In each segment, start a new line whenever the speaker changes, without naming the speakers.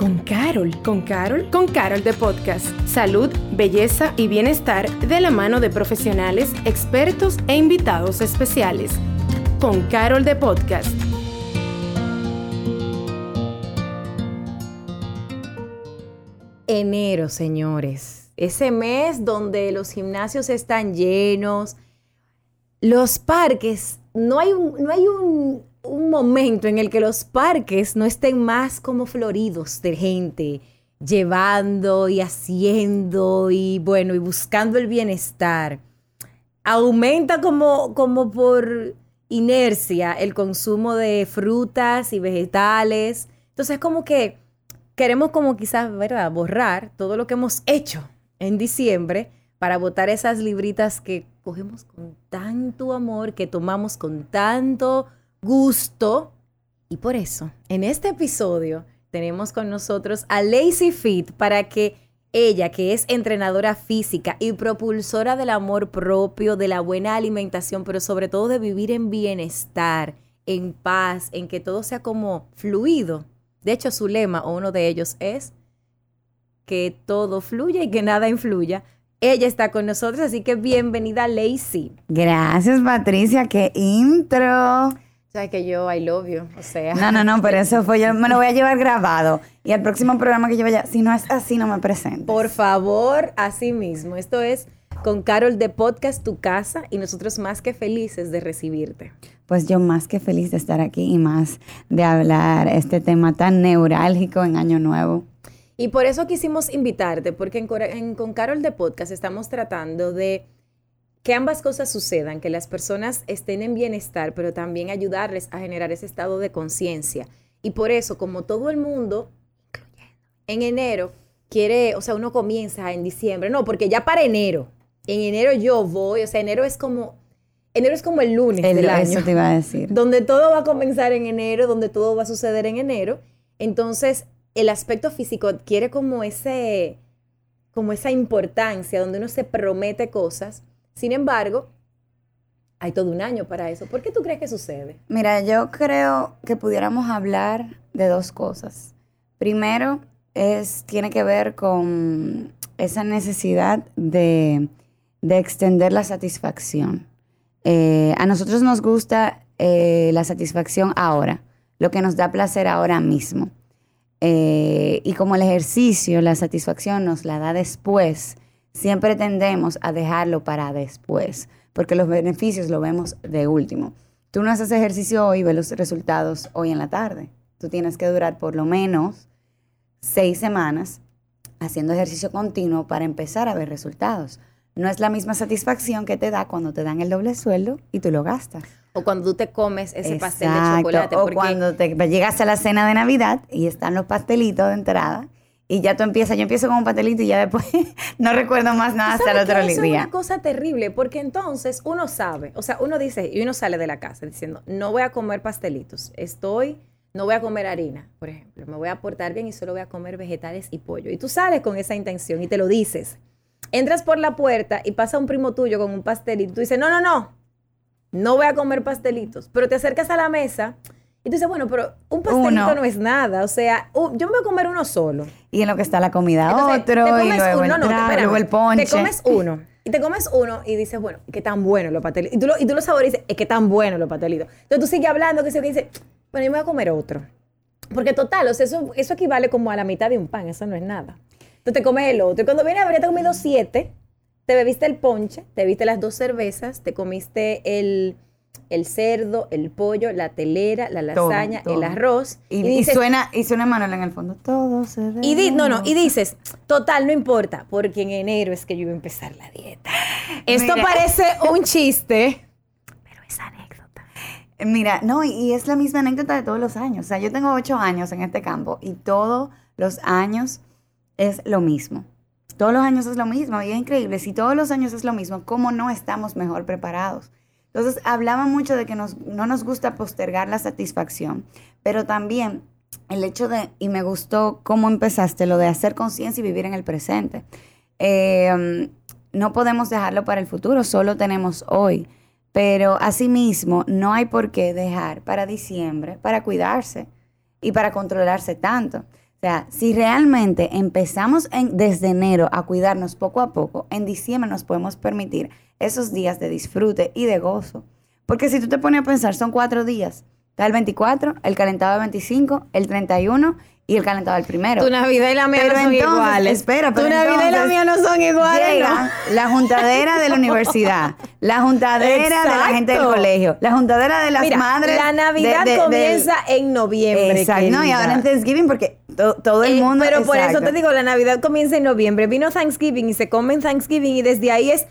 con Carol. ¿Con Carol? Con Carol de Podcast. Salud, belleza y bienestar de la mano de profesionales, expertos e invitados especiales. Con Carol de Podcast.
Enero, señores. Ese mes donde los gimnasios están llenos, los parques, no hay un, no hay un, un momento en el que los parques no estén más como floridos de gente, llevando y haciendo y bueno, y buscando el bienestar. Aumenta como, como por inercia el consumo de frutas y vegetales. Entonces como que queremos como quizás, ¿verdad?, borrar todo lo que hemos hecho en diciembre para botar esas libritas que cogemos con tanto amor, que tomamos con tanto gusto. Y por eso, en este episodio tenemos con nosotros a Lazy Fit para que ella, que es entrenadora física y propulsora del amor propio, de la buena alimentación, pero sobre todo de vivir en bienestar, en paz, en que todo sea como fluido. De hecho, su lema o uno de ellos es que todo fluya y que nada influya. Ella está con nosotros, así que bienvenida, Lacey.
Gracias, Patricia. ¡Qué intro!
Sabes que yo I love you, o sea.
No, no, no, pero eso fue yo, me lo voy a llevar grabado. Y el próximo programa que yo vaya, si no es así, no me presento.
Por favor, así mismo. Esto es con Carol de Podcast Tu Casa y nosotros más que felices de recibirte.
Pues yo más que feliz de estar aquí y más de hablar este tema tan neurálgico en Año Nuevo.
Y por eso quisimos invitarte, porque en, en con Carol de Podcast estamos tratando de que ambas cosas sucedan, que las personas estén en bienestar, pero también ayudarles a generar ese estado de conciencia. Y por eso, como todo el mundo, en enero, quiere, o sea, uno comienza en diciembre, no, porque ya para enero, en enero yo voy, o sea, enero es como, enero es como el lunes del año.
Eso te iba a decir.
Donde todo va a comenzar en enero, donde todo va a suceder en enero. Entonces, el aspecto físico adquiere como ese, como esa importancia, donde uno se promete cosas sin embargo, hay todo un año para eso. ¿Por qué tú crees que sucede?
Mira, yo creo que pudiéramos hablar de dos cosas. Primero, es, tiene que ver con esa necesidad de, extender la satisfacción. Eh, a nosotros nos gusta eh, la satisfacción ahora, lo que nos da placer ahora mismo. Eh, y como el ejercicio, la satisfacción nos la da después, siempre tendemos a dejarlo para después, porque los beneficios lo vemos de último. Tú no haces ejercicio hoy y ves los resultados hoy en la tarde. Tú tienes que durar por lo menos seis semanas haciendo ejercicio continuo para empezar a ver resultados. No es la misma satisfacción que te da cuando te dan el doble sueldo y tú lo gastas.
O cuando tú te comes ese pastel de chocolate.
O cuando te llegas a la cena de Navidad y están los pastelitos de entrada y ya tú empiezas, yo empiezo con un pastelito y ya después no recuerdo más nada hasta el otro día.
Eso es una cosa terrible, porque entonces uno sabe, o sea, uno dice, y uno sale de la casa diciendo, no voy a comer pastelitos, estoy, no voy a comer harina, por ejemplo, me voy a portar bien y solo voy a comer vegetales y pollo. Y tú sales con esa intención y te lo dices. Entras por la puerta y pasa un primo tuyo con un pastelito, y tú dices, no, no, no, no voy a comer pastelitos, pero te acercas a la mesa y tú dices, bueno, pero un pastelito no es nada. O sea, yo me voy a comer uno solo.
Y en lo que está la comida otro, y luego, el, luego el ponche.
Te comes uno. Y te comes uno y dices, bueno, qué tan bueno los pastelitos. Y tú lo, y tú lo saborizas, es que tan bueno los pastelitos. Entonces tú sigues hablando, que se que dices, bueno, yo me voy a comer otro. Porque total, o sea, eso, eso equivale como a la mitad de un pan, eso no es nada. Entonces te comes el otro. Y cuando viene a ver, te comido siete, te bebiste el ponche, te bebiste las dos cervezas, te comiste el el cerdo, el pollo, la telera, la lasaña, el arroz.
Y, suena, y suena Manuel en el fondo, todo se ve.
Y no, no, y dices, total, no importa, porque en enero es que yo iba a empezar la dieta. Esto parece un chiste, pero es anécdota.
Mira, no, y es la misma anécdota de todos los años. O sea, yo tengo ocho años en este campo y todos los años es lo mismo. Todos los años es lo mismo y es increíble. Si todos los años es lo mismo, ¿cómo no estamos mejor preparados? Entonces, hablaba mucho de que no nos gusta postergar la satisfacción, pero también el hecho de, y me gustó cómo empezaste, lo de hacer conciencia y vivir en el presente. Em, no podemos dejarlo para el futuro, solo tenemos hoy. Pero asimismo, no hay por qué dejar para diciembre, para cuidarse y para controlarse tanto. Sea, si realmente empezamos en- desde enero a cuidarnos poco a poco, en diciembre nos podemos permitir esos días de disfrute y de gozo. Porque si tú te pones a pensar, son cuatro días. Está el 24, el calentado del 25, el 31 y el calentado del primero.
Tu Navidad y la mía
Pero
no son
entonces,
iguales.
espera, pero
Tu Navidad y la mía no son iguales.
Llega
¿no?
la juntadera de la universidad, la juntadera de la gente del
Exacto.
colegio, la juntadera de las
Mira,
madres.
la Navidad
de- de-
comienza en noviembre.
Exacto. No, y ahora en Thanksgiving porque to- todo el
Eh,
mundo.
pero por eso te digo, la Navidad comienza en noviembre. Vino Thanksgiving y se come en Thanksgiving y desde ahí es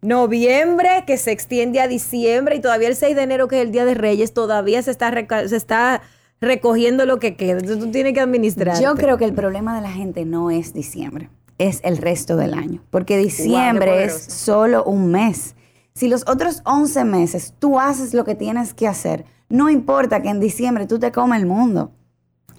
noviembre que se extiende a diciembre y todavía el 6 de enero que es el Día de Reyes todavía se está se está recogiendo lo que queda. Entonces tú tienes que administrar.
Yo creo que el problema de la gente no es diciembre, es el resto del año. Porque diciembre es solo un mes. Si los otros 11 meses tú haces lo que tienes que hacer, no importa que en diciembre tú te comas el mundo.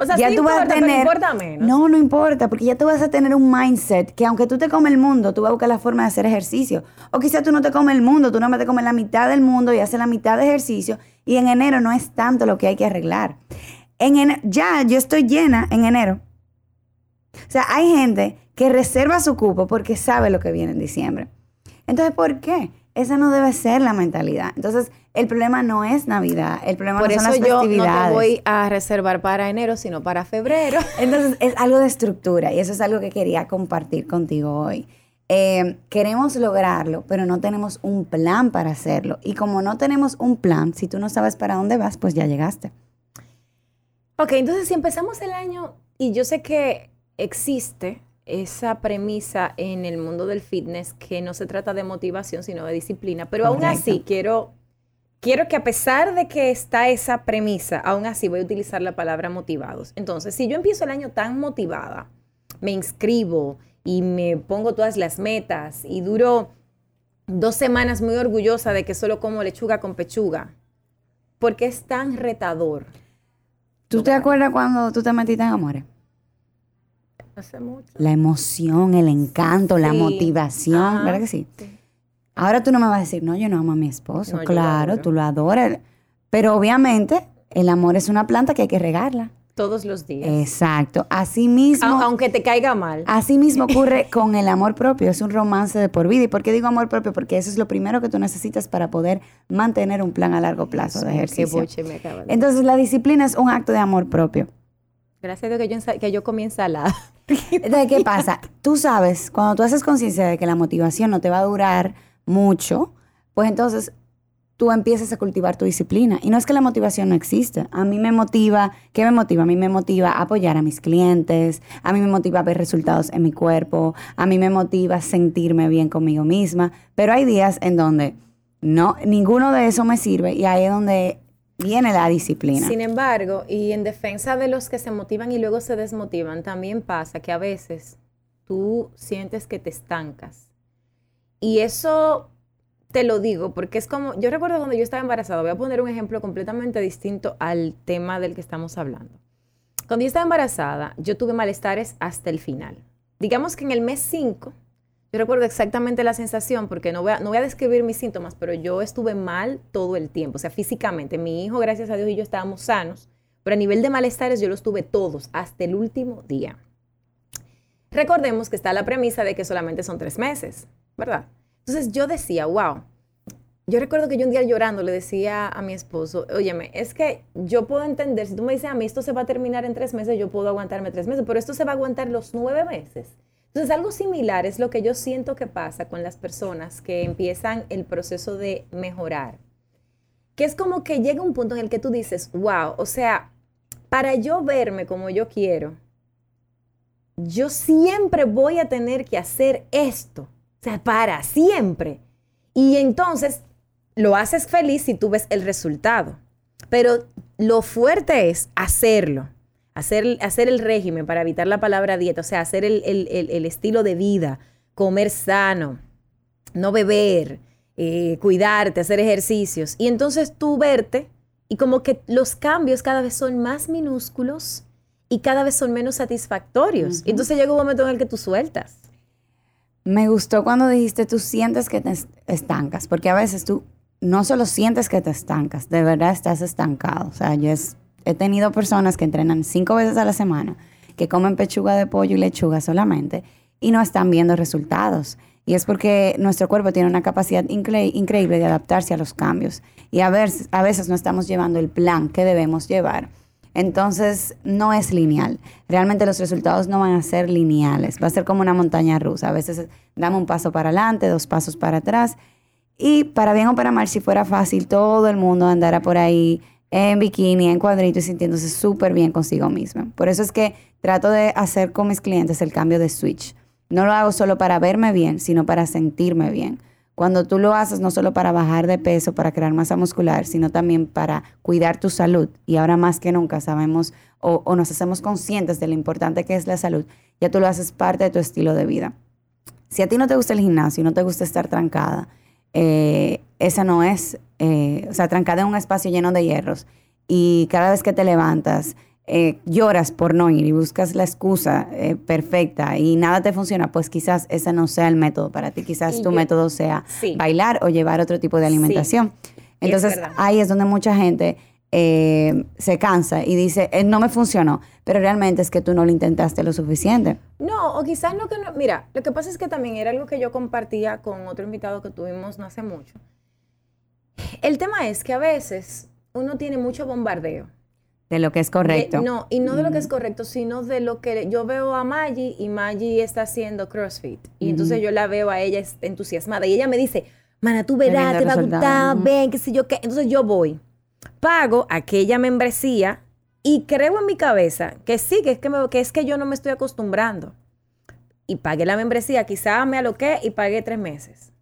O sea, sí importa, pero importa menos.
No, no importa, porque ya tú vas a tener un mindset que aunque tú te comes el mundo, tú vas a buscar la forma de hacer ejercicio. O quizá tú no te comes el mundo, tú no te comes la mitad del mundo y haces la mitad de ejercicio. Y en enero no es tanto lo que hay que arreglar. En ya yo estoy llena en enero. O sea, hay gente que reserva su cupo porque sabe lo que viene en diciembre. Entonces, ¿por qué? Esa no debe ser la mentalidad. Entonces, el problema no es Navidad, el problema
Por
no
eso
son las
yo no
festividades.
te voy a reservar para enero, sino para febrero.
Entonces, es algo de estructura y eso es algo que quería compartir contigo hoy. Eh, queremos lograrlo, pero no tenemos un plan para hacerlo. Y como no tenemos un plan, si tú no sabes para dónde vas, pues ya llegaste.
Ok, entonces si empezamos el año, y yo sé que existe esa premisa en el mundo del fitness que no se trata de motivación, sino de disciplina, pero aún así quiero, quiero que a pesar de que está esa premisa, aún así voy a utilizar la palabra motivados. Entonces, si yo empiezo el año tan motivada, me inscribo y me pongo todas las metas y duro dos semanas muy orgullosa de que solo como lechuga con pechuga, porque es tan retador.
¿Tú te acuerdas cuando tú te metiste en amores?
Hace mucho.
La emoción, el encanto, la motivación,
Ajá.
¿verdad que sí?
Sí.
Ahora tú no me vas a decir, no, yo no amo a mi esposo.
No, yo lo
claro, tú lo adoras. Pero obviamente el amor es una planta que hay que regarla.
Todos los días.
Exacto. Así mismo.
A- aunque te caiga mal.
Así mismo ocurre con el amor propio, es un romance de por vida. ¿Y por qué digo amor propio? Porque eso es lo primero que tú necesitas para poder mantener un plan a largo plazo de
Qué
ejercicio.
boche me acaba de-
Entonces la disciplina es un acto de amor propio.
Gracias a Dios que yo, que yo comí ensalada.
Entonces, ¿qué pasa? Tú sabes, cuando tú haces conciencia de que la motivación no te va a durar mucho, pues entonces tú empiezas a cultivar tu disciplina. Y no es que la motivación no existe. A mí me motiva, ¿qué me motiva? A mí me motiva apoyar a mis clientes, a mí me motiva ver resultados en mi cuerpo, a mí me motiva sentirme bien conmigo misma. Pero hay días en donde no, ninguno de eso me sirve y ahí es donde viene la disciplina.
Sin embargo, y en defensa de los que se motivan y luego se desmotivan, también pasa que a veces tú sientes que te estancas. Y eso te lo digo porque es como, yo recuerdo cuando yo estaba embarazada, voy a poner un ejemplo completamente distinto al tema del que estamos hablando. Cuando yo estaba embarazada, yo tuve malestares hasta el final. Digamos que en el mes 5, yo recuerdo exactamente la sensación, porque no voy, a, no voy a describir mis síntomas, pero yo estuve mal todo el tiempo, o sea, físicamente. Mi hijo, gracias a Dios, y yo estábamos sanos, pero a nivel de malestares yo los tuve todos hasta el último día. Recordemos que está la premisa de que solamente son tres meses, ¿verdad? Entonces yo decía, wow. Yo recuerdo que yo un día llorando le decía a mi esposo, óyeme, es que yo puedo entender, si tú me dices a mí esto se va a terminar en tres meses, yo puedo aguantarme tres meses, pero esto se va a aguantar los nueve meses. Entonces algo similar es lo que yo siento que pasa con las personas que empiezan el proceso de mejorar. Que es como que llega un punto en el que tú dices, wow, o sea, para yo verme como yo quiero, yo siempre voy a tener que hacer esto. Sea, para siempre. Y entonces lo haces feliz si tú ves el resultado. Pero lo fuerte es hacerlo. Hacer, hacer el régimen para evitar la palabra dieta, o sea, hacer el, el- el- el estilo de vida, comer sano, no beber, eh, cuidarte, hacer ejercicios. Y entonces tú verte y como que los cambios cada vez son más minúsculos y cada vez son menos satisfactorios.
Ujú.
Entonces llega un momento en el que tú sueltas.
Me gustó cuando dijiste tú sientes que te es- estancas, porque a veces tú no solo sientes que te estancas, de verdad estás estancado. O sea, yo es- he tenido personas que entrenan cinco veces a la semana que comen pechuga de pollo y lechuga solamente y no están viendo resultados. Y es porque nuestro cuerpo tiene una capacidad increíble de adaptarse a los cambios. Y a veces, a veces no estamos llevando el plan que debemos llevar. Entonces, no es lineal. Realmente los resultados no van a ser lineales. Va a ser como una montaña rusa. A veces damos un paso para adelante, dos pasos para atrás. Y para bien o para mal, si fuera fácil, todo el mundo andara por ahí en bikini, en cuadrito y sintiéndose súper bien consigo mismo. Por eso es que trato de hacer con mis clientes el cambio de switch. No lo hago solo para verme bien, sino para sentirme bien. Cuando tú lo haces no solo para bajar de peso, para crear masa muscular, sino también para cuidar tu salud. Y ahora más que nunca sabemos o, nos hacemos conscientes de lo importante que es la salud, ya tú lo haces parte de tu estilo de vida. Si a ti no te gusta el gimnasio no te gusta estar trancada, eh, esa no es, eh, o sea, trancada en un espacio lleno de hierros y cada vez que te levantas, eh, lloras por no ir y buscas la excusa eh, perfecta y nada te funciona, pues quizás ese no sea el método para ti. Quizás tu método sea bailar o llevar otro tipo de alimentación. Entonces ahí es donde mucha gente eh, se cansa y dice, no me funcionó, pero realmente es que tú no lo intentaste lo suficiente.
No, o quizás no que no. Mira, lo que pasa es que también era algo que yo compartía con otro invitado que tuvimos no hace mucho. El tema es que a veces uno tiene mucho bombardeo
de lo que es correcto.
no, y no de lo que es correcto, sino de lo que yo veo a Maggie y Maggie está haciendo CrossFit. Y entonces yo la veo a ella entusiasmada y ella me dice, mana, tú verás, te va a gustar, ven, qué sé yo qué. Entonces yo voy, pago aquella membresía y creo en mi cabeza que sí, que es que, que, es que yo no me estoy acostumbrando. Y pagué la membresía, quizá me aloqué y pagué tres meses.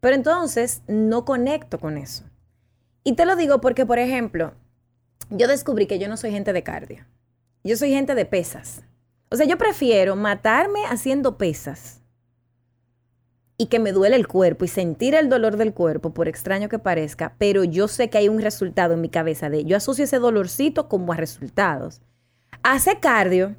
Pero entonces no conecto con eso. Y te lo digo porque, por ejemplo, yo descubrí que yo no soy gente de cardio. Yo soy gente de pesas. O sea, yo prefiero matarme haciendo pesas y que me duele el cuerpo y sentir el dolor del cuerpo, por extraño que parezca, pero yo sé que hay un resultado en mi cabeza de, yo asocio ese dolorcito como a resultados. Hace cardio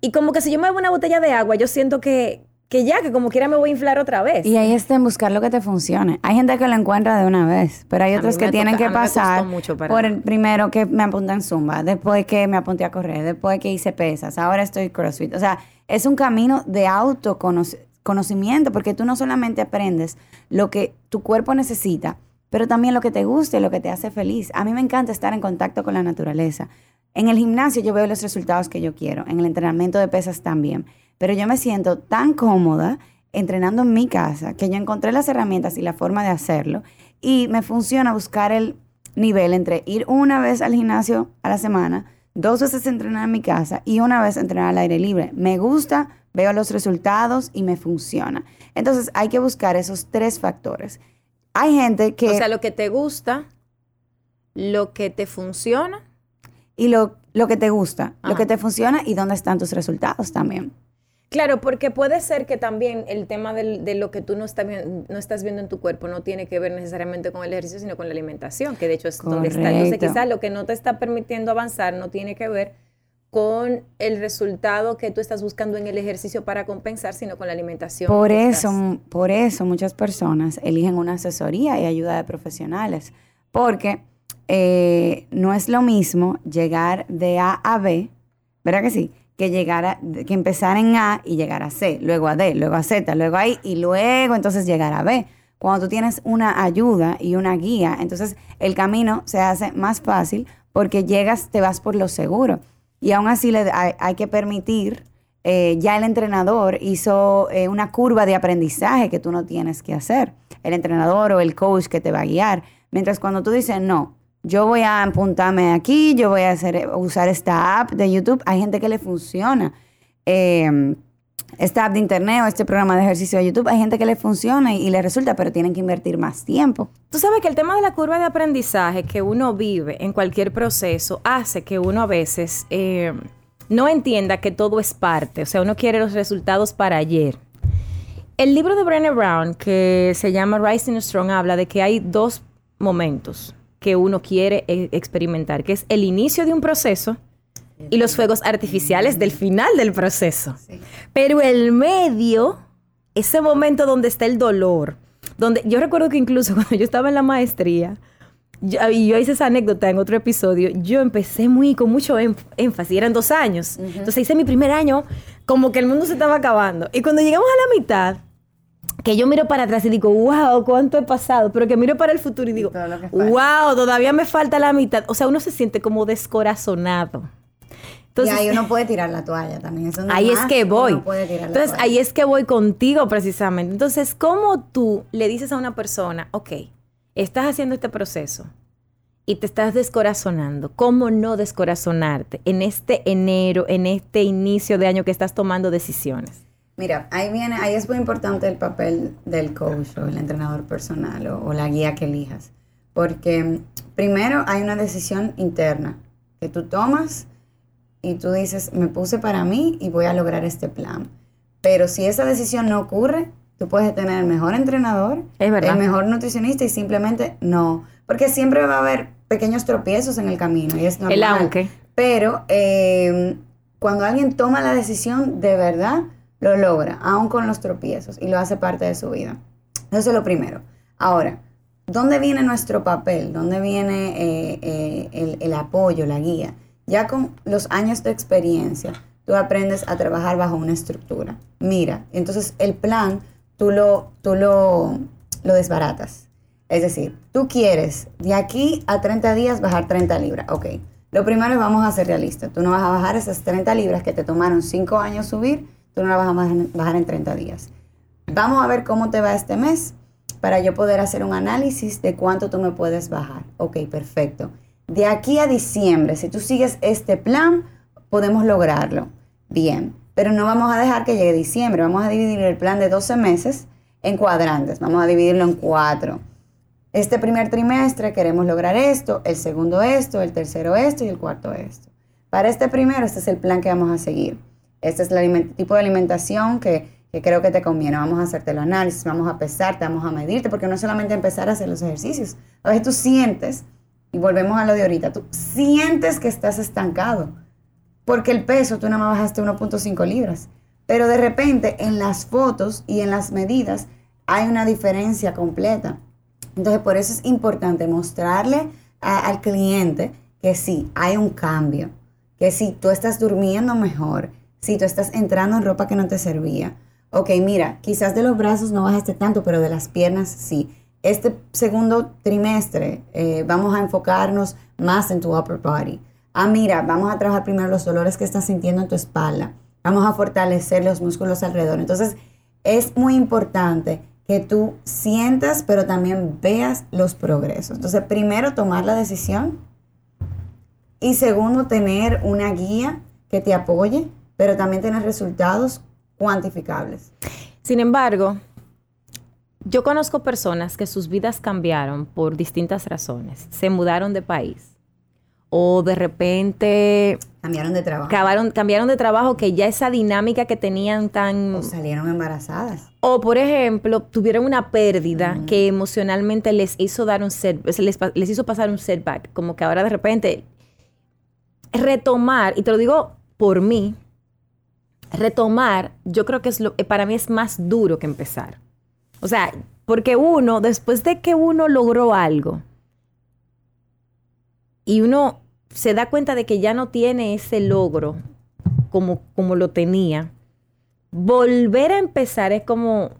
y como que si yo me bebo una botella de agua, yo siento que, que ya, que como quiera me voy a inflar otra vez.
Y ahí está en buscar lo que te funcione. Hay gente que lo encuentra de una vez, pero hay otros que tienen que pasar por el primero que me apunté en Zumba, después que me apunté a correr, después que hice pesas, ahora estoy CrossFit. O sea, es un camino de autoconocimiento, porque tú no solamente aprendes lo que tu cuerpo necesita, pero también lo que te gusta y lo que te hace feliz. A mí me encanta estar en contacto con la naturaleza. En el gimnasio yo veo los resultados que yo quiero, en el entrenamiento de pesas también pero yo me siento tan cómoda entrenando en mi casa que yo encontré las herramientas y la forma de hacerlo y me funciona buscar el nivel entre ir una vez al gimnasio a la semana, dos veces entrenar en mi casa y una vez entrenar al aire libre. Me gusta, veo los resultados y me funciona. Entonces hay que buscar esos tres factores. Hay gente que...
O sea, lo que te gusta, lo que te funciona.
Y lo, lo que te gusta, lo que te funciona y dónde están tus resultados también.
Claro, porque puede ser que también el tema de lo que tú no, no estás viendo en tu cuerpo no tiene que ver necesariamente con el ejercicio, sino con la alimentación, que de hecho es donde está. Entonces quizás lo que no te está permitiendo avanzar no tiene que ver con el resultado que tú estás buscando en el ejercicio para compensar, sino con la alimentación.
Por eso, por eso muchas personas eligen una asesoría y ayuda de profesionales, porque eh, no es lo mismo llegar de A a B, ¿verdad que sí? Que llegara, que empezara en A y llegar a C, luego a D, luego a Z, luego a I y luego entonces llegar a B. Cuando tú tienes una ayuda y una guía, entonces el camino se hace más fácil porque llegas, te vas por lo seguro. Y aún así le, hay, que permitir, eh, ya el entrenador hizo eh, una curva de aprendizaje que tú no tienes que hacer. El entrenador o el coach que te va a guiar. Mientras cuando tú dices, no, yo voy a apuntarme aquí, yo voy a usar esta app de YouTube. Hay gente que le funciona. Eh, esta app de internet o este programa de ejercicio de YouTube, hay gente que le funciona y, le resulta, pero tienen que invertir más tiempo.
Tú sabes que el tema de la curva de aprendizaje que uno vive en cualquier proceso hace que uno a veces eh, no entienda que todo es parte, o sea, uno quiere los resultados para ayer. El libro de Brené Brown, que se llama Rising Strong, habla de que hay dos momentos que uno quiere eh, experimentar, que es el inicio de un proceso y los fuegos artificiales del final del proceso. Pero el medio, ese momento donde está el dolor, donde yo recuerdo que incluso cuando yo estaba en la maestría, yo, y yo hice esa anécdota en otro episodio. Yo empecé muy con mucho énfasis, eran dos años. Entonces hice mi primer año como que el mundo se estaba acabando. Y cuando llegamos a la mitad, que yo miro para atrás y digo, wow, cuánto he pasado, pero que miro para el futuro y digo, wow, todavía me falta la mitad. O sea, uno se siente como descorazonado.
Entonces, y ahí uno puede tirar la toalla también.
ahí es que voy. Entonces, ahí es que voy contigo precisamente. Entonces, ¿cómo tú le dices a una persona, ok, estás haciendo este proceso y te estás descorazonando? ¿Cómo no descorazonarte en este enero, en este inicio de año que estás tomando decisiones?
Mira, ahí viene, ahí es muy importante el papel del coach o el entrenador personal o la guía que elijas. Porque primero hay una decisión interna que tú tomas y tú dices, me puse para mí y voy a lograr este plan. Pero si esa decisión no ocurre, tú puedes tener el mejor entrenador, el mejor nutricionista y simplemente no. Porque siempre va a haber pequeños tropiezos en el camino y es normal.
El aunque.
Pero eh, cuando alguien toma la decisión, de verdad lo logra, aún con los tropiezos, y lo hace parte de su vida. Eso es lo primero. Ahora, ¿dónde viene nuestro papel? ¿Dónde viene eh, eh, el, apoyo, la guía? Ya con los años de experiencia, tú aprendes a trabajar bajo una estructura. Mira, entonces el plan tú lo, tú lo, lo desbaratas. Es decir, tú quieres de aquí a 30 días bajar 30 libras. Ok, lo primero es vamos a ser realistas. Tú no vas a bajar esas 30 libras que te tomaron 5 años subir, tú no las vas a bajar en 30 días. Vamos a ver cómo te va este mes para yo poder hacer un análisis de cuánto tú me puedes bajar. Ok, perfecto de aquí a diciembre, si tú sigues este plan, podemos lograrlo. Bien, pero no vamos a dejar que llegue diciembre, vamos a dividir el plan de 12 meses en cuadrantes, vamos a dividirlo en cuatro. Este primer trimestre queremos lograr esto, el segundo esto, el tercero esto y el cuarto esto. Para este primero, este es el plan que vamos a seguir. Este es el tipo de alimentación que, creo que te conviene. Vamos a hacerte el análisis, vamos a pesarte, vamos a medirte, porque no es solamente empezar a hacer los ejercicios. A veces tú sientes y volvemos a lo de ahorita, tú sientes que estás estancado, porque el peso tú nada más bajaste 1.5 libras, pero de repente en las fotos y en las medidas hay una diferencia completa. Entonces por eso es importante mostrarle al cliente que sí, hay un cambio, que si tú estás durmiendo mejor, si tú estás entrando en ropa que no te servía, ok, mira, quizás de los brazos no bajaste tanto, pero de las piernas sí este segundo trimestre eh, vamos a enfocarnos más en tu upper body. Ah, mira, vamos a trabajar primero los dolores que estás sintiendo en tu espalda. Vamos a fortalecer los músculos alrededor. Entonces, es muy importante que tú sientas, pero también veas los progresos. Entonces, primero, tomar la decisión. Y segundo, tener una guía que te apoye, pero también tener resultados cuantificables.
Sin embargo, yo conozco personas que sus vidas cambiaron por distintas razones. Se mudaron de país. O de repente...
Cambiaron de trabajo.
cambiaron de trabajo que ya esa dinámica que tenían tan...
O salieron embarazadas.
O, por ejemplo, tuvieron una pérdida que emocionalmente les hizo dar un set, les, les hizo pasar un setback. Como que ahora de repente retomar, y te lo digo por mí, retomar, yo creo que es lo, para mí es más duro que empezar. O sea, porque uno, después de que uno logró algo y uno se da cuenta de que ya no tiene ese logro como, como lo tenía, volver a empezar es como,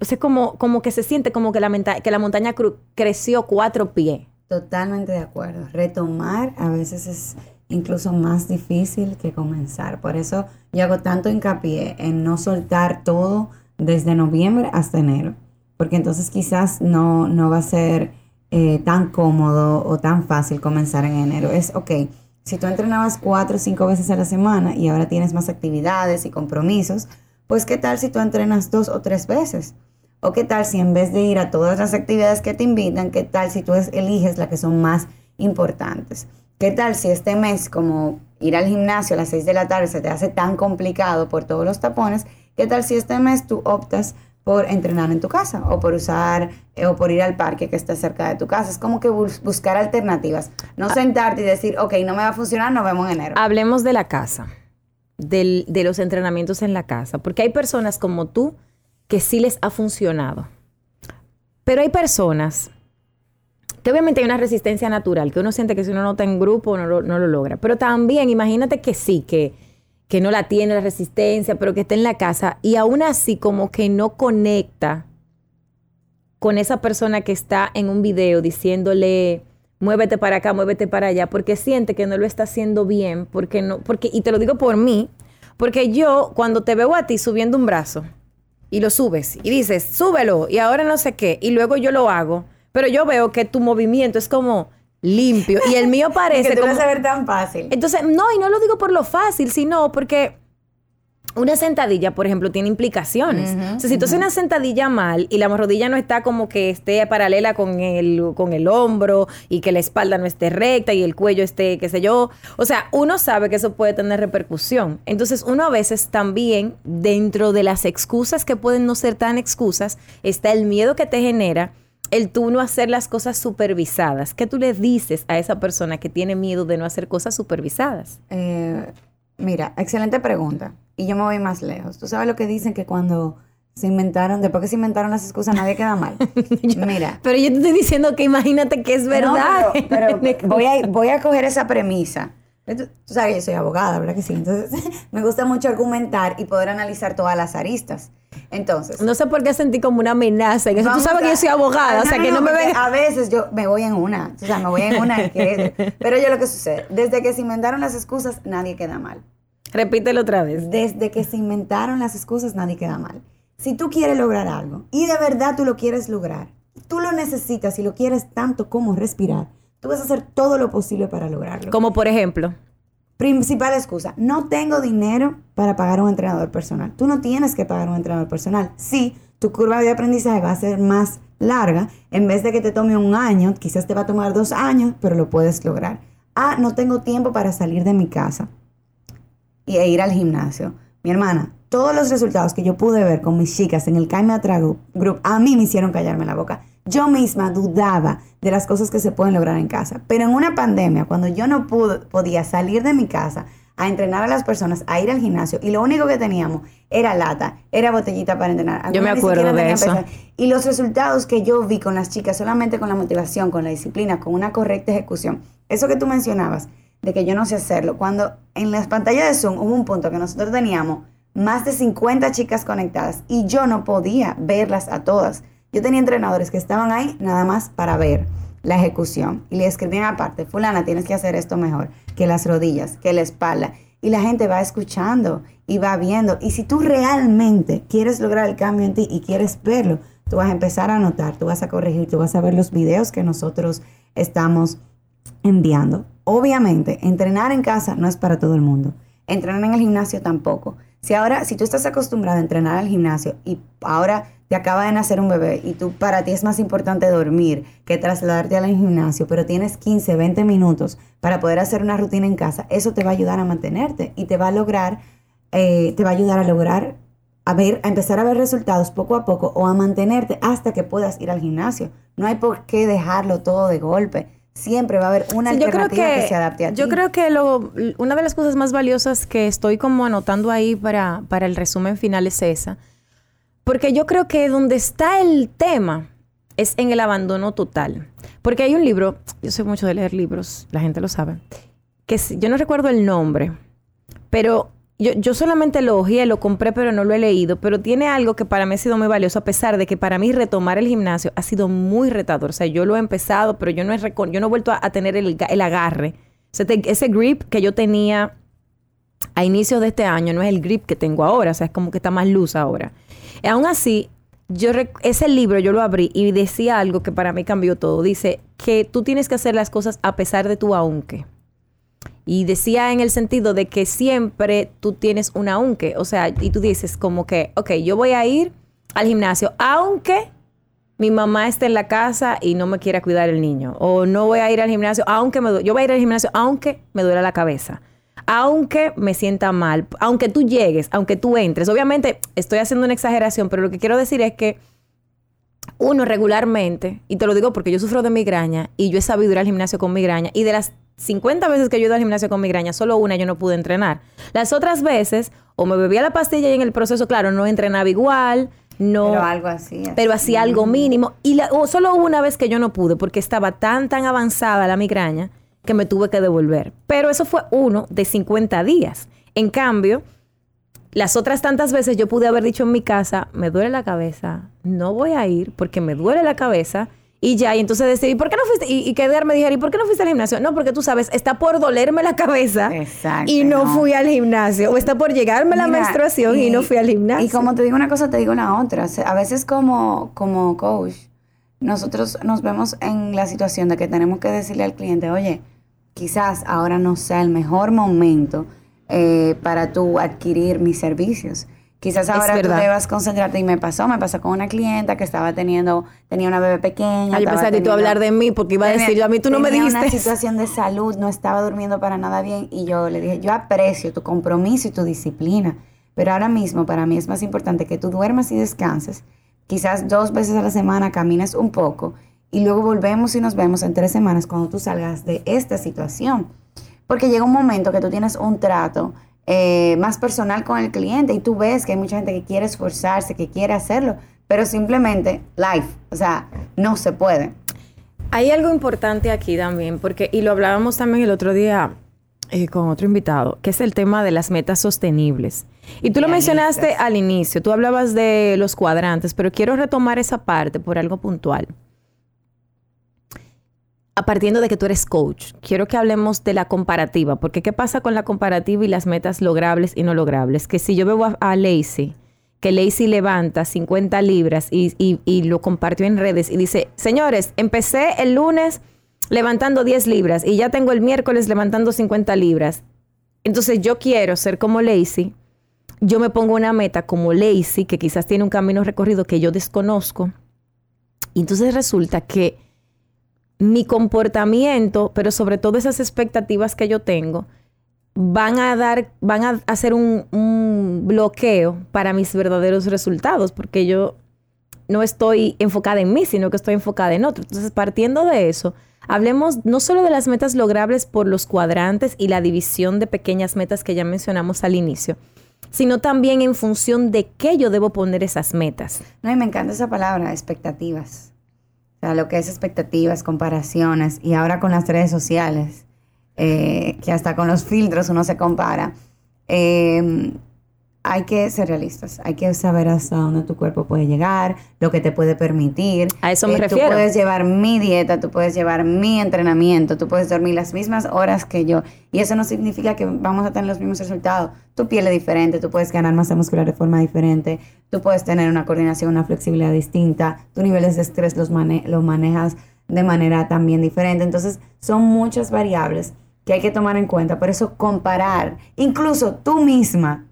o sea, como, como que se siente como que la, que la montaña creció cuatro pies.
Totalmente de acuerdo. Retomar a veces es incluso más difícil que comenzar. Por eso yo hago tanto hincapié en no soltar todo desde noviembre hasta enero, porque entonces quizás no, no va a ser eh, tan cómodo o tan fácil comenzar en enero. Es, ok, si tú entrenabas cuatro o cinco veces a la semana y ahora tienes más actividades y compromisos, pues qué tal si tú entrenas dos o tres veces? O qué tal si en vez de ir a todas las actividades que te invitan, qué tal si tú eliges las que son más importantes? ¿Qué tal si este mes, como ir al gimnasio a las seis de la tarde se te hace tan complicado por todos los tapones? ¿Qué tal si este mes tú optas por entrenar en tu casa o por usar eh, o por ir al parque que está cerca de tu casa? Es como que buscar alternativas, no ah. sentarte y decir, ok, no me va a funcionar, nos vemos en enero.
Hablemos de la casa, de los entrenamientos en la casa, porque hay personas como tú que sí les ha funcionado, pero hay personas que obviamente hay una resistencia natural, que uno siente que si uno no está en grupo no lo, no lo logra. Pero también imagínate que sí, que, que no la tiene la resistencia, pero que está en la casa y aún así como que no conecta con esa persona que está en un video diciéndole muévete para acá, muévete para allá, porque siente que no lo está haciendo bien, porque no, porque, y te lo digo por mí, porque yo cuando te veo a ti subiendo un brazo y lo subes y dices, súbelo y ahora no sé qué, y luego yo lo hago, pero yo veo que tu movimiento es como limpio y el mío parece
que tú
como...
vas a ver tan fácil.
Entonces, no, y no lo digo por lo fácil, sino porque una sentadilla, por ejemplo, tiene implicaciones. o sea, si tú haces una sentadilla mal y la rodilla no está como que esté paralela con el, con el hombro y que la espalda no esté recta y el cuello esté, qué sé yo. O sea, uno sabe que eso puede tener repercusión. Entonces, uno a veces también, dentro de las excusas que pueden no ser tan excusas, está el miedo que te genera el tú no hacer las cosas supervisadas. ¿Qué tú le dices a esa persona que tiene miedo de no hacer cosas supervisadas?
Eh, mira, excelente pregunta. Y yo me voy más lejos. Tú sabes lo que dicen que cuando se inventaron, después que se inventaron las excusas, nadie queda mal. Mira.
Pero yo te estoy diciendo que imagínate que es verdad.
No, pero, pero voy, a, voy a coger esa premisa. Tú, tú sabes que yo soy abogada, ¿verdad que sí? Entonces, me gusta mucho argumentar y poder analizar todas las aristas. Entonces.
No sé por qué sentí como una amenaza. En eso tú sabes que yo soy abogada, o sea, que no, me ven.
A veces yo me voy en una. O sea, me voy en una. Que, pero yo lo que sucede, desde que se inventaron las excusas, nadie queda mal.
Repítelo otra vez.
Desde que se inventaron las excusas, nadie queda mal. Si tú quieres lograr algo y de verdad tú lo quieres lograr, tú lo necesitas y lo quieres tanto como respirar, tú vas a hacer todo lo posible para lograrlo.
Como por ejemplo.
Principal excusa, no tengo dinero para pagar un entrenador personal. Tú no tienes que pagar un entrenador personal. Sí, tu curva de aprendizaje va a ser más larga. En vez de que te tome un año, quizás te va a tomar dos años, pero lo puedes lograr. Ah, no tengo tiempo para salir de mi casa e ir al gimnasio. Mi hermana, todos los resultados que yo pude ver con mis chicas en el Caime Atrago Group, a mí me hicieron callarme la boca. Yo misma dudaba de las cosas que se pueden lograr en casa. Pero en una pandemia, cuando yo no pude, podía salir de mi casa a entrenar a las personas, a ir al gimnasio, y lo único que teníamos era lata, era botellita para entrenar.
Yo me acuerdo de eso.
Y los resultados que yo vi con las chicas, solamente con la motivación, con la disciplina, con una correcta ejecución, eso que tú mencionabas, de que yo no sé hacerlo. Cuando en las pantallas de Zoom hubo un punto que nosotros teníamos más de 50 chicas conectadas y yo no podía verlas a todas. Yo tenía entrenadores que estaban ahí nada más para ver la ejecución y le escribían aparte, fulana, tienes que hacer esto mejor, que las rodillas, que la espalda. Y la gente va escuchando y va viendo. Y si tú realmente quieres lograr el cambio en ti y quieres verlo, tú vas a empezar a notar, tú vas a corregir, tú vas a ver los videos que nosotros estamos enviando. Obviamente, entrenar en casa no es para todo el mundo. Entrenar en el gimnasio tampoco. Si ahora, si tú estás acostumbrado a entrenar al gimnasio y ahora te acaba de nacer un bebé y tú para ti es más importante dormir que trasladarte al gimnasio, pero tienes 15, 20 minutos para poder hacer una rutina en casa, eso te va a ayudar a mantenerte y te va a lograr, eh, te va a ayudar a lograr a ver, a empezar a ver resultados poco a poco o a mantenerte hasta que puedas ir al gimnasio. No hay por qué dejarlo todo de golpe siempre va a haber una
Sí,
alternativa que, se adapte a ti.
Yo creo que lo, una de las cosas más valiosas que estoy como anotando ahí para, para el resumen final es esa. Porque yo creo que donde está el tema es en el abandono total. Porque hay un libro, yo sé mucho de leer libros, la gente lo sabe, que yo no recuerdo el nombre, pero yo, yo solamente lo ojeé, lo compré, pero no lo he leído. Pero tiene algo que para mí ha sido muy valioso, a pesar de que para mí retomar el gimnasio ha sido muy retador. O sea, yo lo he empezado, pero yo no he, yo no he vuelto a, tener el, ga- el agarre. O sea, ese grip que yo tenía a inicios de este año no es el grip que tengo ahora. O sea, es como que está más luz ahora. Y aún así, yo ese libro yo lo abrí y decía algo que para mí cambió todo. Dice que tú tienes que hacer las cosas a pesar de tu aunque. Y decía en el sentido de que siempre tú tienes un aunque. O sea, y tú dices como que, ok, yo voy a ir al gimnasio, aunque mi mamá esté en la casa y no me quiera cuidar el niño. O no voy a ir al gimnasio, aunque me yo voy a ir al gimnasio, aunque me duela la cabeza. Aunque me sienta mal, aunque tú llegues, aunque tú entres. Obviamente estoy haciendo una exageración, pero lo que quiero decir es que uno regularmente, y te lo digo porque yo sufro de migraña y yo he sabido ir al gimnasio con migraña, y de las 50 veces que yo he ido al gimnasio con migraña, solo una yo no pude entrenar. Las otras veces, o me bebía la pastilla y en el proceso, claro, no entrenaba igual, no.
Pero algo así. así.
pero hacía algo mínimo. Y la- o solo hubo una vez que yo no pude porque estaba tan, tan avanzada la migraña que me tuve que devolver. Pero eso fue uno de 50 días. En cambio, las otras tantas veces yo pude haber dicho en mi casa, me duele la cabeza, no voy a ir porque me duele la cabeza. Y ya, y entonces decir, ¿y por qué no fuiste? Y, y quedarme dijera, ¿y por qué no fuiste al gimnasio? No, porque tú sabes, está por dolerme la cabeza
Exacto,
y no,
no.
fui al gimnasio. O está por llegarme la
Mira,
menstruación y, no fui al gimnasio.
Y como te digo una cosa, te digo la otra. A veces como, como coach, nosotros nos vemos en la situación de que tenemos que decirle al cliente, oye, quizás ahora no sea el mejor momento eh, para tú adquirir mis servicios. Quizás ahora tú debas concentrarte, y me pasó, me pasó con una clienta que estaba teniendo, tenía una bebé pequeña. Estaba
pensaba que tú hablar de mí porque iba a decir, a mí tú no me dijiste.
una situación de salud, no estaba durmiendo para nada bien y yo le dije, yo aprecio tu compromiso y tu disciplina, pero ahora mismo para mí es más importante que tú duermas y descanses, quizás dos veces a la semana camines un poco y luego volvemos y nos vemos en tres semanas cuando tú salgas de esta situación. Porque llega un momento que tú tienes un trato eh, más personal con el cliente y tú ves que hay mucha gente que quiere esforzarse, que quiere hacerlo, pero simplemente life, o sea, no se puede.
Hay algo importante aquí también, porque, y lo hablábamos también el otro día eh, con otro invitado, que es el tema de las metas sostenibles. Y tú lo mencionaste al inicio, tú hablabas de los cuadrantes, pero quiero retomar esa parte por algo puntual. A partiendo de que tú eres coach, quiero que hablemos de la comparativa, porque ¿qué pasa con la comparativa y las metas logrables y no logrables? Que si yo veo a, a Lacey, que Lacey levanta 50 libras y, y- y lo compartió en redes y dice, señores, empecé el lunes levantando 10 libras y ya tengo el miércoles levantando 50 libras. Entonces yo quiero ser como Lacey, yo me pongo una meta como Lacey, que quizás tiene un camino recorrido que yo desconozco, y entonces resulta que mi comportamiento, pero sobre todo esas expectativas que yo tengo, van a dar, van a hacer un, bloqueo para mis verdaderos resultados, porque yo no estoy enfocada en mí, sino que estoy enfocada en otro. Entonces, partiendo de eso, hablemos no solo de las metas logrables por los cuadrantes y la división de pequeñas metas que ya mencionamos al inicio, sino también en función de qué yo debo poner esas metas.
No, me encanta esa palabra, expectativas. Lo que es expectativas, comparaciones, y ahora con las redes sociales, eh, que hasta con los filtros uno se compara. Eh, hay que ser realistas, hay que saber hasta dónde tu cuerpo puede llegar, lo que te puede permitir.
A eso me
Eh,
refiero.
Tú puedes llevar mi dieta, tú puedes llevar mi entrenamiento, tú puedes dormir las mismas horas que yo. Y eso no significa que vamos a tener los mismos resultados. Tu piel es diferente, tú puedes ganar masa muscular de forma diferente, tú puedes tener una coordinación, una flexibilidad distinta, tus niveles de estrés los, mane- los manejas de manera también diferente. Entonces, son muchas variables que hay que tomar en cuenta. Por eso, comparar, incluso tú misma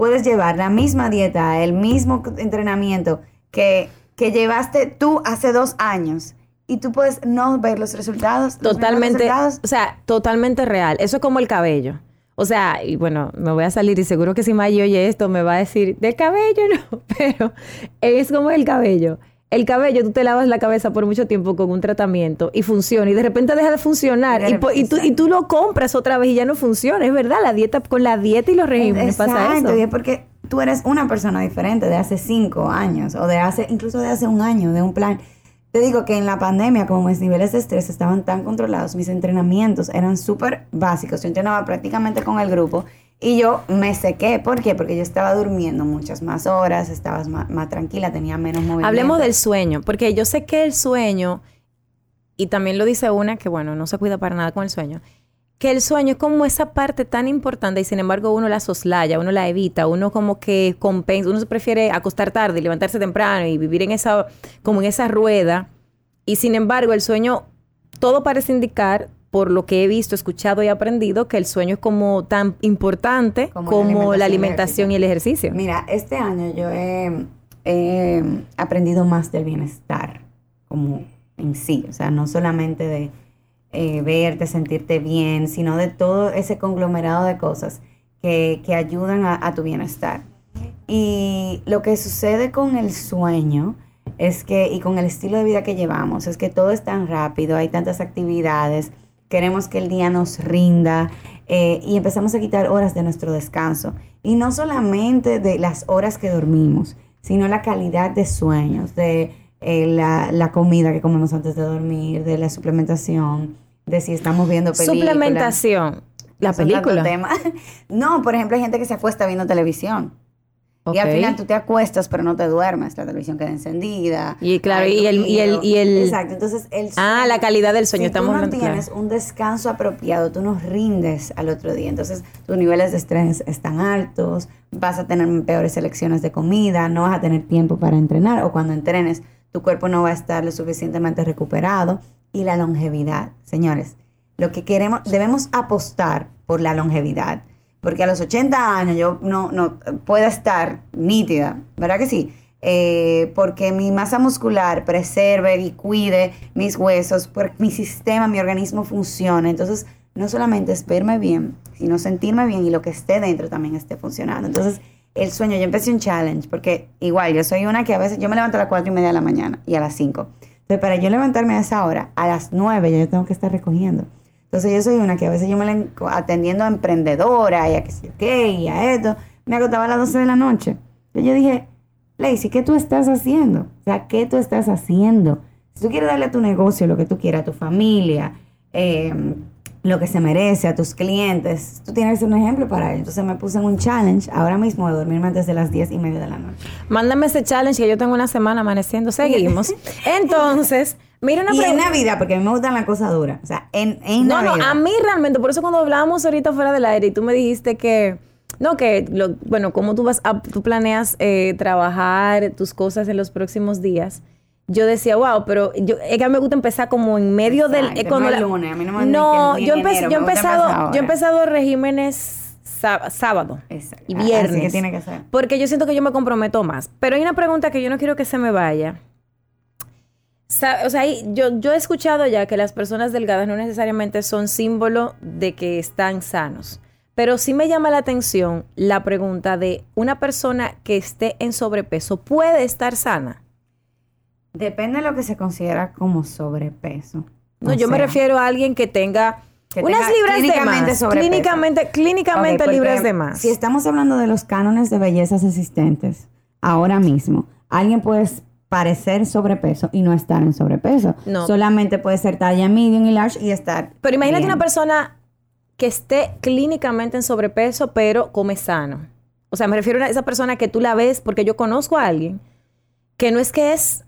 puedes llevar la misma dieta, el mismo entrenamiento que, que llevaste tú hace dos años y tú puedes no ver los resultados. los
Totalmente,
resultados.
o sea, totalmente real. Eso es como el cabello. O sea, y bueno, me voy a salir y seguro que si Maggie oye esto me va a decir, de cabello no, pero es como el cabello. El cabello, tú te lavas la cabeza por mucho tiempo con un tratamiento y funciona y de repente deja de funcionar
Y
tú, y tú lo compras otra vez y ya no funciona. Es verdad, la dieta, con la dieta y los regímenes pasa
Exacto,
eso.
y es porque tú eres una persona diferente de hace cinco años o de hace, incluso de hace un año, de un plan. Te digo que en la pandemia, como mis niveles de estrés estaban tan controlados, mis entrenamientos eran súper básicos. Yo entrenaba prácticamente con el grupo y yo me sequé. ¿Por qué? Porque yo estaba durmiendo muchas más horas, estaba más, más tranquila, tenía menos movimiento.
Hablemos del sueño, porque yo sé que el sueño, y también lo dice una que, bueno, no se cuida para nada con el sueño, que el sueño es como esa parte tan importante y sin embargo uno la soslaya, uno la evita, uno como que compensa, uno se prefiere acostar tarde y levantarse temprano y vivir en esa, como en esa rueda. Y sin embargo el sueño, todo parece indicar, por lo que he visto, escuchado y aprendido, que el sueño es como tan importante
Como
como,
la
la
alimentación
y el ejercicio.
Mira, este año yo he, he aprendido más del bienestar, como en sí, o sea, no solamente de eh, verte, sentirte bien, sino de todo ese conglomerado de cosas que, que ayudan a, a tu bienestar. Y lo que sucede con el sueño es que, y con el estilo de vida que llevamos, es que todo es tan rápido, hay tantas actividades, queremos que el día nos rinda eh, y empezamos a quitar horas de nuestro descanso. Y no solamente de las horas que dormimos, sino la calidad de sueños, de eh, la, la comida que comemos antes de dormir, de la suplementación, de si estamos viendo películas.
Suplementación. La película.
temas. No, por ejemplo, hay gente que se acuesta viendo televisión. Y al final tú te acuestas, pero no te duermes. La televisión queda encendida.
Y claro, y el- y el- y el-
Exacto, entonces el
Ah, la calidad del sueño,
Si
estamos
tú no
hablando, claro.
tienes un descanso apropiado, tú no rindes al otro día. Entonces, tus niveles de estrés están altos, vas a tener peores selecciones de comida, no vas a tener tiempo para entrenar o cuando entrenes, tu cuerpo no va a estar lo suficientemente recuperado. Y la longevidad, señores, lo que queremos, debemos apostar por la longevidad. Porque a los 80 años yo no, no pueda estar nítida, ¿verdad que sí? Eh, porque mi masa muscular preserve y cuide mis huesos, porque mi sistema, mi organismo funcione. Entonces, no solamente es verme bien, sino sentirme bien y lo que esté dentro también esté funcionando. Entonces, el sueño, yo empecé un challenge, porque igual yo soy una que a veces yo me levanto a las 4 y media de la mañana y a las 5. Entonces, para yo levantarme a esa hora, a las 9 ya yo tengo que estar recogiendo. Entonces, yo soy una que a veces yo me la atendiendo a emprendedora y a que yo qué y a esto, me acostaba a las 12 de la noche. Entonces, yo dije, Lacey, ¿qué tú estás haciendo? O sea, ¿qué tú estás haciendo? Si tú quieres darle a tu negocio lo que tú quieras, a tu familia, eh, lo que se merece, a tus clientes, tú tienes que ser un ejemplo para ello. Entonces me puse en un challenge ahora mismo de dormirme antes de las 10 y media de la noche.
Mándame ese challenge que yo tengo una semana amaneciendo. Seguimos. Entonces, mira una
Y en. Navidad, porque a mí me gustan las cosas duras. O sea, en, en
No, no,
Navidad.
a mí realmente, por eso cuando hablábamos ahorita fuera del aire y tú me dijiste que, no, que, lo, bueno, cómo tú vas a, tú planeas eh, trabajar tus cosas en los próximos días, yo decía, wow, pero yo, es que a mí me gusta empezar como en medio del...
Exacto,
eh, cuando
no
la-
lunes, a mí no me-
No, yo,
enero,
he empezado, yo he empezado regímenes sá- sábado
Exacto.
y
Así
viernes.
que tiene que ser.
Porque yo siento que yo me comprometo más. Pero hay una pregunta que yo no quiero que se me vaya. O sea, yo, yo he escuchado ya que las personas delgadas no necesariamente son símbolo de que están sanos. Pero sí me llama la atención la pregunta de una persona que esté en sobrepeso, ¿puede estar sana?
Depende de lo que se considera como sobrepeso.
No,
O
yo me refiero a alguien que tenga
Que
unas
tenga
libras de más.
sobrepeso.
Clínicamente, clínicamente
Ok, porque
libras de más.
Si estamos hablando de los cánones de bellezas existentes, ahora mismo, alguien puede parecer sobrepeso y no estar en sobrepeso.
No.
Solamente puede ser talla medium y large y estar.
Pero imagínate
bien.
una persona que esté clínicamente en sobrepeso, pero come sano. O sea, me refiero a esa persona que tú la ves, porque yo conozco a alguien que no es que es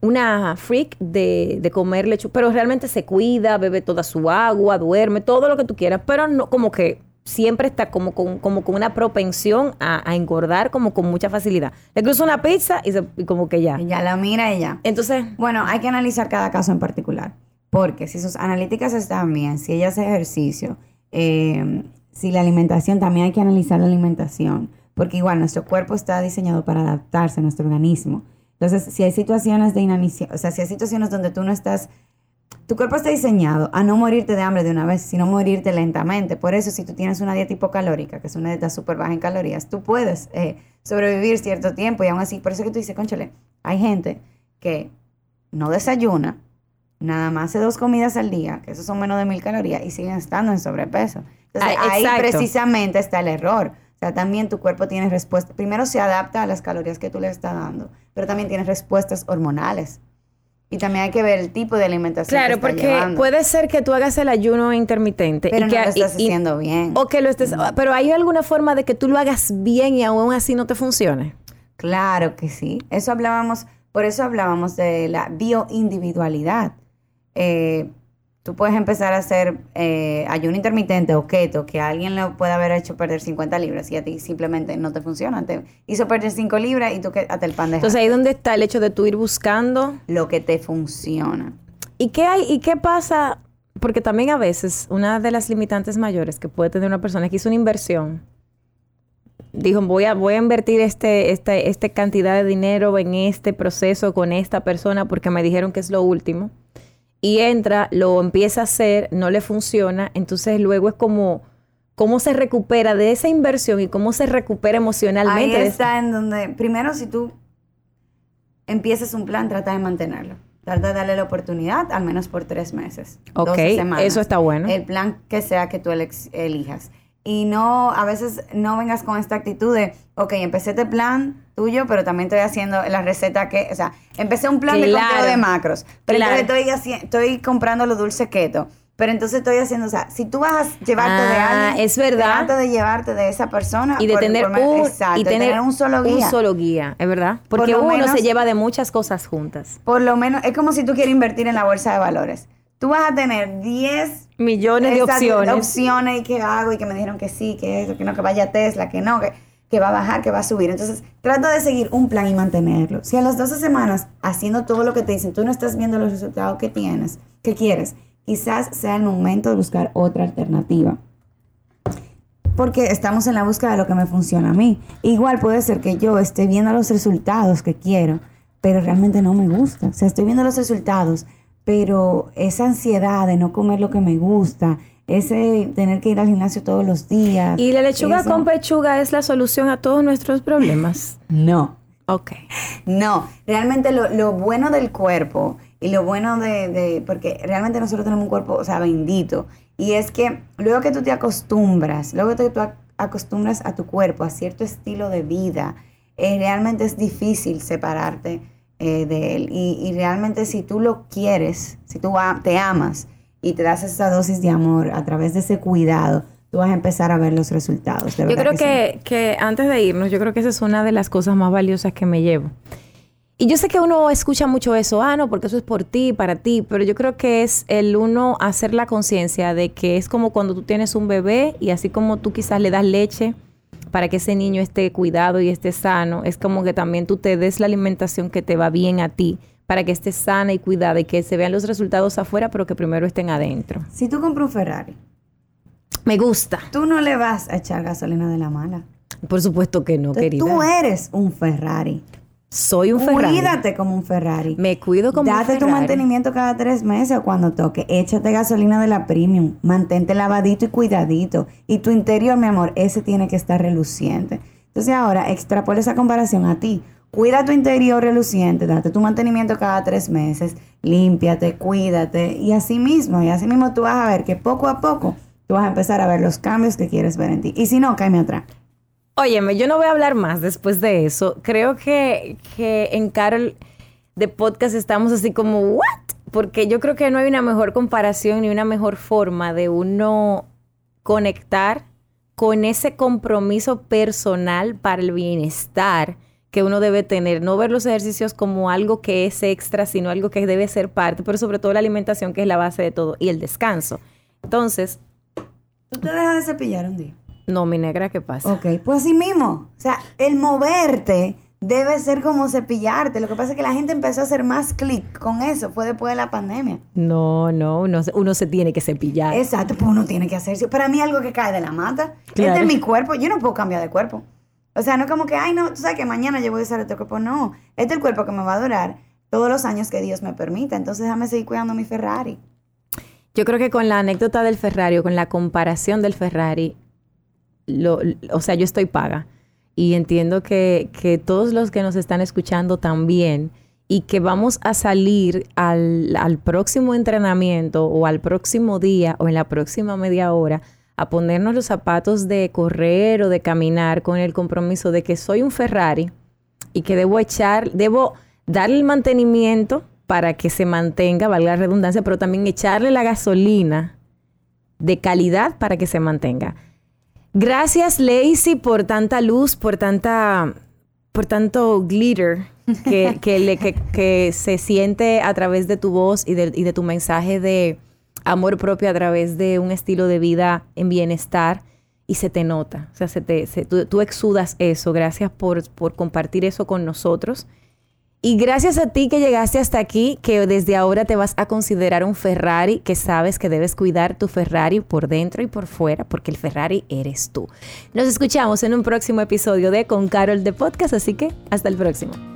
una freak de, de comer lechuga, pero realmente se cuida, bebe toda su agua, duerme, todo lo que tú quieras, pero no como que siempre está como con, como con una propensión a, a engordar como con mucha facilidad. Le cruza una pizza y, se- y como que ya.
Y ya la mira y ya.
Entonces,
Bueno, hay que analizar cada caso en particular. Porque si sus analíticas están bien, si ella hace ejercicio, eh, si la alimentación, también hay que analizar la alimentación. Porque igual nuestro cuerpo está diseñado para adaptarse a nuestro organismo. Entonces, si hay situaciones de inanición, o sea, si hay situaciones donde tú no estás, tu cuerpo está diseñado a no morirte de hambre de una vez, sino morirte lentamente. Por eso, si tú tienes una dieta hipocalórica, que es una dieta súper baja en calorías, tú puedes eh, sobrevivir cierto tiempo y aún así, por eso que tú dices, conchale, hay gente que no desayuna, nada más hace dos comidas al día, que eso son menos de mil calorías, y siguen estando en sobrepeso. Entonces,
Ah,
ahí precisamente está el error. O sea, también tu cuerpo tiene respuesta. Primero se adapta a las calorías que tú le estás dando, pero también tiene respuestas hormonales. Y también hay que ver el tipo de alimentación
claro,
que
porque
llevando.
puede ser que tú hagas el ayuno intermitente.
pero
y
no
que,
lo estás
y-
haciendo bien.
O que lo estés. Pero hay alguna forma de que tú lo hagas bien y aún así no te funcione.
Claro que sí. Eso hablábamos, por eso hablábamos de la bioindividualidad. Eh, tú puedes empezar a hacer eh, ayuno intermitente o keto, que a alguien le puede haber hecho perder 50 libras y a ti simplemente no te funciona. Te hizo perder 5 libras y tú que hasta el pan de
Entonces ahí donde está el hecho de tú ir buscando.
lo que te funciona.
¿Y qué hay? ¿Y qué pasa? Porque también a veces una de las limitantes mayores que puede tener una persona es que hizo una inversión. Dijo, voy a, voy a invertir este, este, este cantidad de dinero en este proceso con esta persona porque me dijeron que es lo último. Y entra, lo empieza a hacer, no le funciona. Entonces luego es como cómo se recupera de esa inversión y cómo se recupera
Ahí
emocionalmente. esa-
está en donde, primero si tú empiezas un plan, trata de mantenerlo. Trata de darle la oportunidad, al menos por tres meses.
Ok,
12 semanas.
eso está bueno.
El plan que sea que tú elijas. y no, a veces no vengas con esta actitud de, ok, empecé este plan tuyo, pero también estoy haciendo la receta que, o sea, empecé un plan de conteo de macros, pero
Claro.
entonces estoy, estoy comprando los dulces keto. Pero entonces estoy haciendo, o sea, si tú vas a llevarte de
Ah,
alguien,
es verdad.
trata de llevarte de esa persona
y de
por-
tener
por
un
exacto,
y
de
tener
un solo guía.
un solo guía, es verdad
Por
porque uno
menos-
se lleva de muchas cosas juntas
Por lo menos, es como si tú quieres invertir en la bolsa de valores. Tú vas a tener 10
millones de opciones
opciones y qué hago y que me dijeron que sí, que eso, que no, que vaya Tesla, que no, que, que va a bajar, que va a subir. Entonces, trata de seguir un plan y mantenerlo. Si a las 12 semanas, haciendo todo lo que te dicen, tú no estás viendo los resultados que tienes, que quieres, quizás sea el momento de buscar otra alternativa. Porque estamos en la búsqueda de lo que me funciona a mí. Igual puede ser que yo esté viendo los resultados que quiero, pero realmente no me gusta. O sea, estoy viendo los resultados, pero esa ansiedad de no comer lo que me gusta, ese tener que ir al gimnasio todos los días.
y la lechuga
eso-
con pechuga es la solución a todos nuestros problemas
No.
ok
No, realmente lo, lo bueno del cuerpo y lo bueno de, de- porque realmente nosotros tenemos un cuerpo, o sea, bendito, y es que luego que tú te acostumbras, luego que tú ac- acostumbras a tu cuerpo, a cierto estilo de vida, eh, realmente es difícil separarte eh, de él. Y, y realmente si tú lo quieres, si tú te amas y te das esa dosis de amor a través de ese cuidado, tú vas a empezar a ver los resultados. de
Yo creo que, que antes de irnos, yo creo que esa es una de las cosas más valiosas que me llevo. Y yo sé que uno escucha mucho eso, ah, no, porque eso es por ti, para ti, pero yo creo que es el uno hacer la conciencia de que es como cuando tú tienes un bebé y así como tú quizás le das leche para que ese niño esté cuidado y esté sano, es como que también tú te des la alimentación que te va bien a ti para que estés sana y cuidada y que se vean los resultados afuera, pero que primero estén adentro.
Si tú compras un Ferrari,
Me gusta.
tú no le vas a echar gasolina de la mala.
Por supuesto que no,
Entonces,
querida.
Tú eres un Ferrari.
Soy un Ferrari.
Cuídate como un Ferrari.
Me cuido como un
Date tu
Ferrari.
mantenimiento cada tres meses o cuando toque. Échate gasolina de la premium. Mantente lavadito y cuidadito. Y tu interior, mi amor, ese tiene que estar reluciente. Entonces ahora extrapola esa comparación a ti. Cuida tu interior reluciente, date tu mantenimiento cada tres meses, límpiate, cuídate y así mismo, y así mismo tú vas a ver que poco a poco tú vas a empezar a ver los cambios que quieres ver en ti. Y si no, cáeme atrás.
Óyeme, yo no voy a hablar más después de eso. Creo que, que en Carol de podcast estamos así como, ¿what? Porque yo creo que no hay una mejor comparación ni una mejor forma de uno conectar con ese compromiso personal para el bienestar que uno debe tener. No ver los ejercicios como algo que es extra, sino algo que debe ser parte, pero sobre todo la alimentación que es la base de todo y el descanso. Entonces,
Tú te dejas de cepillar un día.
no, mi negra, ¿qué pasa?
Ok, pues así mismo. O sea, el moverte debe ser como cepillarte. Lo que pasa es que la gente empezó a hacer más clic con eso. Fue después de la pandemia.
No, no, uno, se- uno se tiene que cepillar.
Exacto, pues uno tiene que hacer. Para mí algo que cae de la mata.
Claro.
Este es mi cuerpo. Yo no puedo cambiar de cuerpo. O sea, no como que, ay, no, tú sabes que mañana yo voy a usar este cuerpo. No, este es el cuerpo que me va a durar todos los años que Dios me permita. Entonces déjame seguir cuidando mi Ferrari.
Yo creo que con la anécdota del Ferrari con la comparación del Ferrari, lo, o sea, yo estoy paga. Y entiendo que, que todos los que nos están escuchando también y que vamos a salir al, al próximo entrenamiento o al próximo día o en la próxima media hora a ponernos los zapatos de correr o de caminar con el compromiso de que soy un Ferrari y que debo echar, debo darle el mantenimiento para que se mantenga, valga la redundancia, pero también echarle la gasolina de calidad para que se mantenga. Gracias, Lacey, por tanta luz, por tanta, por tanto glitter que, que, que se siente a través de tu voz y de, y de tu mensaje de amor propio a través de un estilo de vida en bienestar y se te nota. O sea, se te, se- tú, tú exudas eso. Gracias por, por compartir eso con nosotros. Y gracias a ti que llegaste hasta aquí, que desde ahora te vas a considerar un Ferrari, que sabes que debes cuidar tu Ferrari por dentro y por fuera, porque el Ferrari eres tú. Nos escuchamos en un próximo episodio de Con Carol de Podcast, así que hasta el próximo.